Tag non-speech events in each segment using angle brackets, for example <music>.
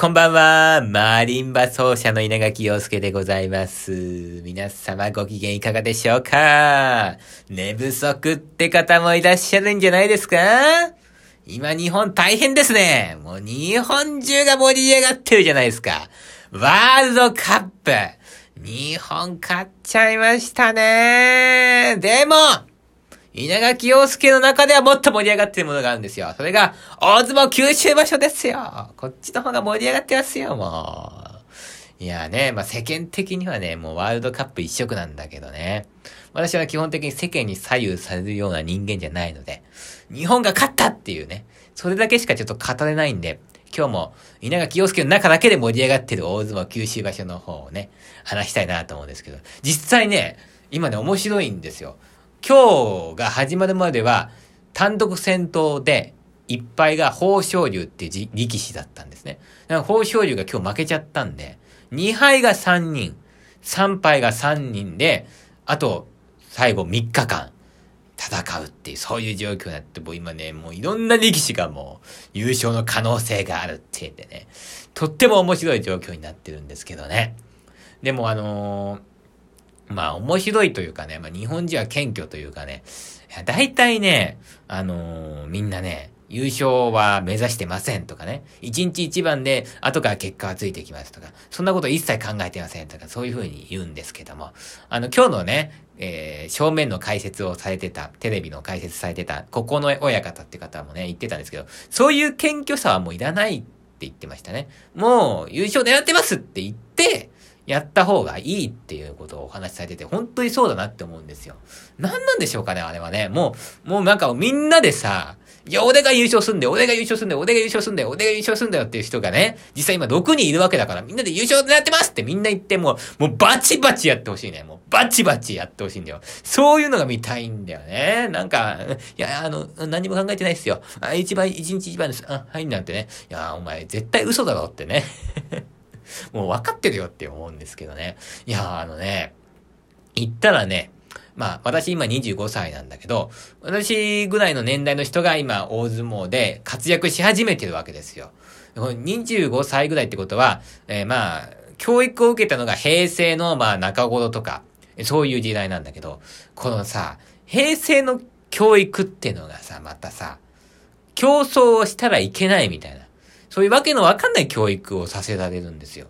こんばんは。マリンバ奏者の稲垣陽介でございます。皆様ご機嫌いかがでしょうか？寝不足って方もいらっしゃるんじゃないですか？今日本大変ですね。もう日本中が盛り上がってるじゃないですか。ワールドカップ。日本勝っちゃいましたね。でも、稲垣陽介の中ではもっと盛り上がってるものがあるんですよ。それが、大相撲九州場所ですよ。こっちの方が盛り上がってますよ、もう。いやね、まあ、世間的にはね、もうワールドカップ一色なんだけどね。私は基本的に世間に左右されるような人間じゃないので、日本が勝ったっていうね、それだけしかちょっと語れないんで、今日も稲垣陽介の中だけで盛り上がってる大相撲九州場所の方をね、話したいなと思うんですけど、実際ね、今ね、面白いんですよ。今日が始まるまでは、単独戦闘で、一敗が豊昇龍っていう力士だったんですね。だから豊昇龍が今日負けちゃったんで、2敗が3人、3敗が3人で、あと、最後3日間、戦うっていう、そういう状況になって、もう今ね、もういろんな力士がもう優勝の可能性があるって言ってね、とっても面白い状況になってるんですけどね。でもあのーまあ面白いというかね、まあ日本人は謙虚というかね、大体ね、あのー、みんなね、優勝は目指してませんとかね、一日一番で後から結果がついてきますとか、そんなこと一切考えてませんとか、そういうふうに言うんですけども、あの、今日のね、えー、正面の解説をされてた、テレビの解説されてた、ここの親方って方もね、言ってたんですけど、そういう謙虚さはもういらないって言ってましたね。もう優勝狙ってますって言って、やった方がいいっていうことをお話しされてて、本当にそうだなって思うんですよ。何なんでしょうかね、あれはね。もう、もうなんかみんなでさ、いや、俺が優勝すんだよ、俺が優勝すんだよ、俺が優勝すんだよ、俺が優勝すんだよっていう人がね、実際今6人いるわけだから、みんなで優勝狙ってますってみんな言ってもう、もうバチバチやってほしいね。もうバチバチやってほしいんだよ。そういうのが見たいんだよね。なんか、いや、あの、何も考えてないっすよ。あ、一番、一日一番です。あ、はい、なんてね。いや、お前絶対嘘だろってね。もう分かってるよって思うんですけどね。いや、あのね、言ったらね、まあ、私今25歳なんだけど、私ぐらいの年代の人が今大相撲で活躍し始めてるわけですよ。25歳ぐらいってことは、えー、まあ、教育を受けたのが平成のまあ中頃とか、そういう時代なんだけど、このさ、平成の教育ってのがさ、またさ、競争をしたらいけないみたいな。そういうわけのわかんない教育をさせられるんですよ。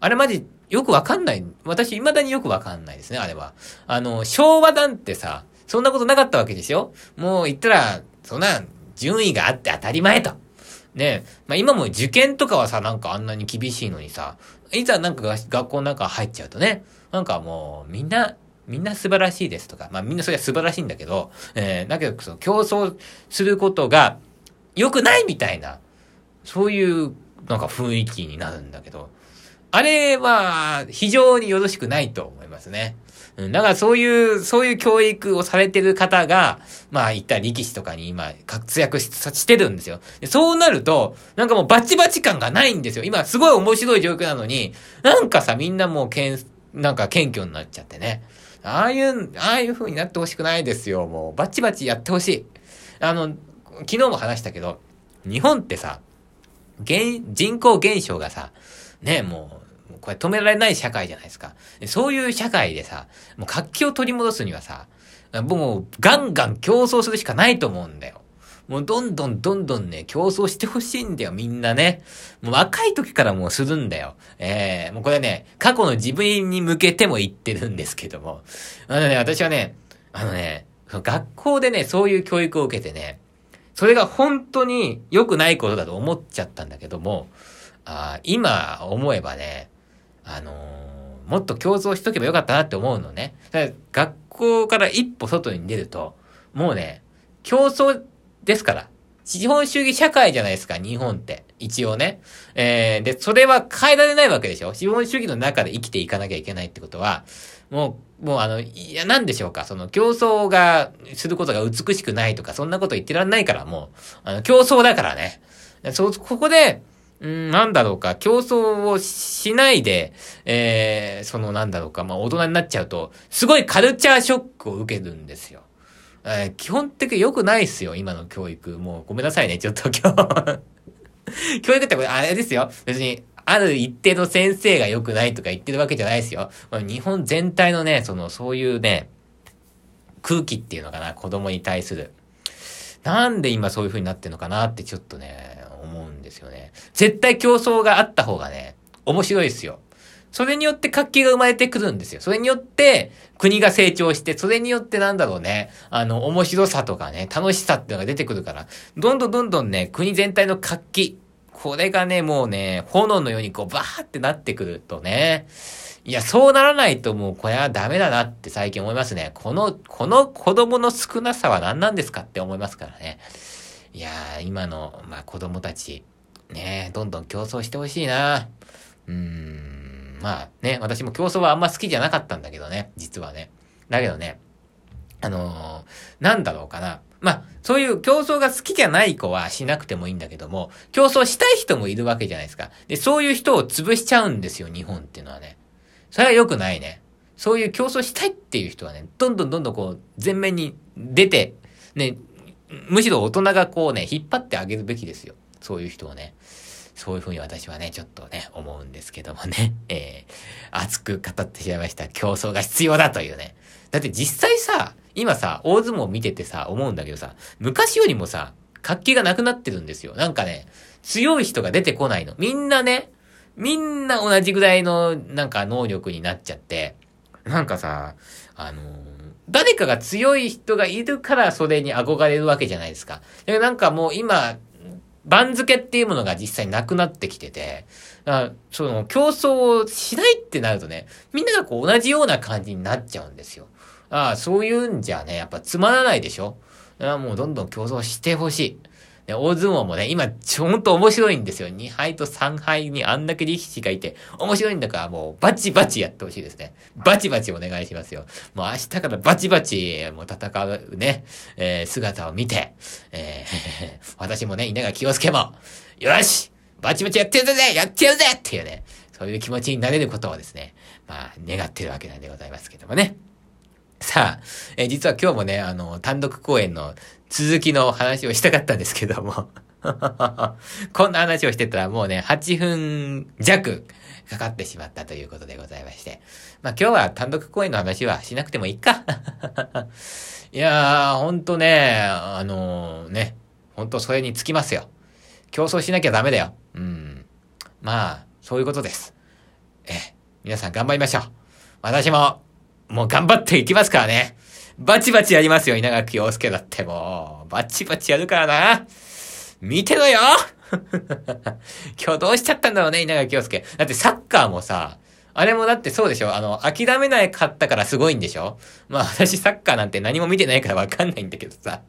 あれマジ、よくわかんない。私、未だによくわかんないですね、あれは。あの、昭和なんてさ、そんなことなかったわけでしょもう言ったら、そんな、順位があって当たり前と。ねまあ今も受験とかはさ、なんかあんなに厳しいのにさ、いざなんか学校なんか入っちゃうとね、なんかもうみんな、みんな素晴らしいですとか、まあみんなそれは素晴らしいんだけど、えー、だけどその競争することが良くないみたいな、そういうなんか雰囲気になるんだけど、あれは非常によろしくないと思いますね。うん、だからそういう、そういう教育をされてる方が、まあ言った力士とかに今活躍してるんですよ。そうなると、なんかもうバチバチ感がないんですよ。今すごい面白い状況なのに、なんかさ、みんなもうけん、なんか謙虚になっちゃってね。ああいう、ああいう風になってほしくないですよ。もうバチバチやってほしい。あの、昨日も話したけど、日本ってさ、人口減少がさ、ね、もう、これ止められない社会じゃないですか。そういう社会でさ、もう活気を取り戻すにはさ、もうガンガン競争するしかないと思うんだよ。もうどんどんどんどんね、競争してほしいんだよ、みんなね。もう若い時からもうするんだよ。ええー、もうこれね、過去の自分に向けても言ってるんですけども。あのね、私はね、あのね、学校でね、そういう教育を受けてね、それが本当に良くないことだと思っちゃったんだけども、あ今思えばね、あのー、もっと競争しとけばよかったなって思うのね。学校から一歩外に出ると、もうね、競争ですから。資本主義社会じゃないですか、日本って。一応ね。えー、で、それは変えられないわけでしょ資本主義の中で生きていかなきゃいけないってことは、もう、もうあの、いや、なんでしょうか、その競争が、することが美しくないとか、そんなこと言ってらんないから、もう、あの、競争だからね。そう、ここで、うん、なんだろうか、競争をしないで、えー、そのなんだろうか、まあ大人になっちゃうと、すごいカルチャーショックを受けるんですよ。えー、基本的に良くないっすよ、今の教育。もうごめんなさいね、ちょっと今日 <laughs> 教育ってこれ、あれですよ。別に、ある一定の先生が良くないとか言ってるわけじゃないですよ。日本全体のね、その、そういうね、空気っていうのかな、子供に対する。なんで今そういう風になってんのかなってちょっとね、思うんですよね。絶対競争があった方がね、面白いですよ。それによって活気が生まれてくるんですよ。それによって国が成長して、それによってなんだろうね、あの、面白さとかね、楽しさっていうのが出てくるから、どんどんどんどんね、国全体の活気、これがね、もうね、炎のようにこう、バーってなってくるとね、いや、そうならないともうこれはダメだなって最近思いますね。この、この子供の少なさは何なんですかって思いますからね。いやー、今の、まあ子供たち、ね、どんどん競争してほしいな。まあね、私も競争はあんま好きじゃなかったんだけどね、実はね。だけどね、あのー、なんだろうかな。まあ、そういう競争が好きじゃない子はしなくてもいいんだけども、競争したい人もいるわけじゃないですか。で、そういう人を潰しちゃうんですよ、日本っていうのはね。それは良くないね。そういう競争したいっていう人はね、どんどんどんどんこう、前面に出て、ね、むしろ大人がこうね、引っ張ってあげるべきですよ。そういう人をね。そういうふうに私はね、ちょっとね、思うんですけどもね、<laughs> えー、熱く語ってしまいました。競争が必要だというね。だって実際さ、今さ、大相撲見ててさ、思うんだけどさ、昔よりもさ、活気がなくなってるんですよ。なんかね、強い人が出てこないの。みんなね、みんな同じぐらいの、なんか能力になっちゃって、なんかさ、あのー、誰かが強い人がいるからそれに憧れるわけじゃないですか。なんかもう今、番付っていうものが実際なくなってきてて、あその競争をしないってなるとね、みんながこう同じような感じになっちゃうんですよ。ああ、そういうんじゃね、やっぱつまらないでしょあもうどんどん競争してほしい。で、大相撲もね、今、ちょんと面白いんですよ。2敗と3敗にあんだけ力士がいて、面白いんだからもうバチバチやってほしいですね。バチバチお願いしますよ。もう明日からバチバチ、もう戦うね、えー、姿を見て、えー、<laughs> 私もね、稲垣陽介も、よしバチバチやってるぜやってやるぜっていうね、そういう気持ちになれることをですね、まあ、願ってるわけなんでございますけどもね。さあ、え、実は今日もね、あの、単独公演の続きの話をしたかったんですけども <laughs> こんな話をしてたらもうね、8分弱かかってしまったということでございまして。まあ今日は単独公演の話はしなくてもいいか <laughs> いやー、ほんとね、あのー、ね、ほんとそれにつきますよ。競争しなきゃダメだよ。うん。まあ、そういうことです。え、皆さん頑張りましょう。私も、もう頑張っていきますからね。バチバチやりますよ、稲垣陽介だってもう。バチバチやるからな。見てろよ <laughs> 今日どうしちゃったんだろうね、稲垣陽介。だってサッカーもさ、あれもだってそうでしょあの、諦めないかったからすごいんでしょまあ私サッカーなんて何も見てないからわかんないんだけどさ。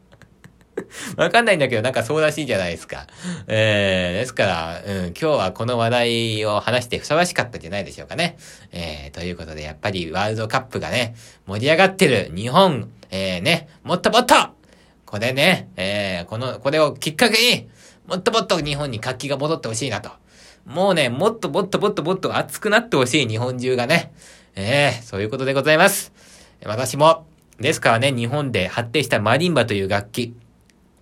<laughs> わかんないんだけど、なんかそうらしいじゃないですか。えー、ですから、うん、今日はこの話題を話してふさわしかったんじゃないでしょうかね。えー、ということで、やっぱりワールドカップがね、盛り上がってる日本、えー、ね、もっともっとこれね、えー、この、これをきっかけに、もっともっと日本に活気が戻ってほしいなと。もうね、もっともっともっともっと熱くなってほしい日本中がね。えー、そういうことでございます。私も、ですからね、日本で発展したマリンバという楽器。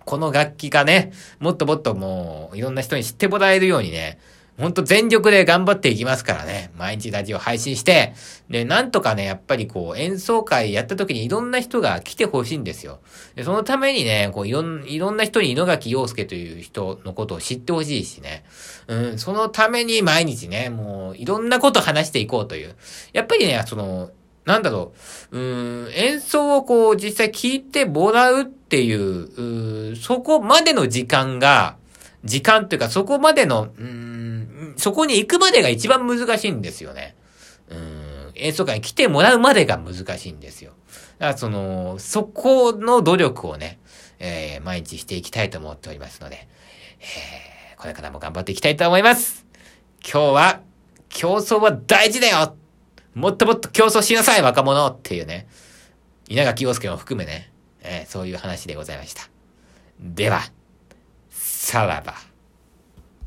この楽器がね、もっともっともう、いろんな人に知ってもらえるようにね、ほんと全力で頑張っていきますからね。毎日ラジオ配信して、で、なんとかね、やっぱりこう、演奏会やった時にいろんな人が来てほしいんですよ。で、そのためにね、こう、いろん、いろんな人に井垣陽介という人のことを知ってほしいしね。うん、そのために毎日ね、もう、いろんなこと話していこうという。やっぱりね、その、なんだろう、うん、演奏をこう実際聞いてもらうっていう、うそこまでの時間が、時間というかそこまでの、うん、そこに行くまでが一番難しいんですよね。うん、演奏会に来てもらうまでが難しいんですよ。だからその、そこの努力をね、えー、毎日していきたいと思っておりますので、えー、これからも頑張っていきたいと思います。今日は、競争は大事だよもっともっと競争しなさい、若者っていうね。稲垣陽介も含めね、えー、そういう話でございました。では、さらば。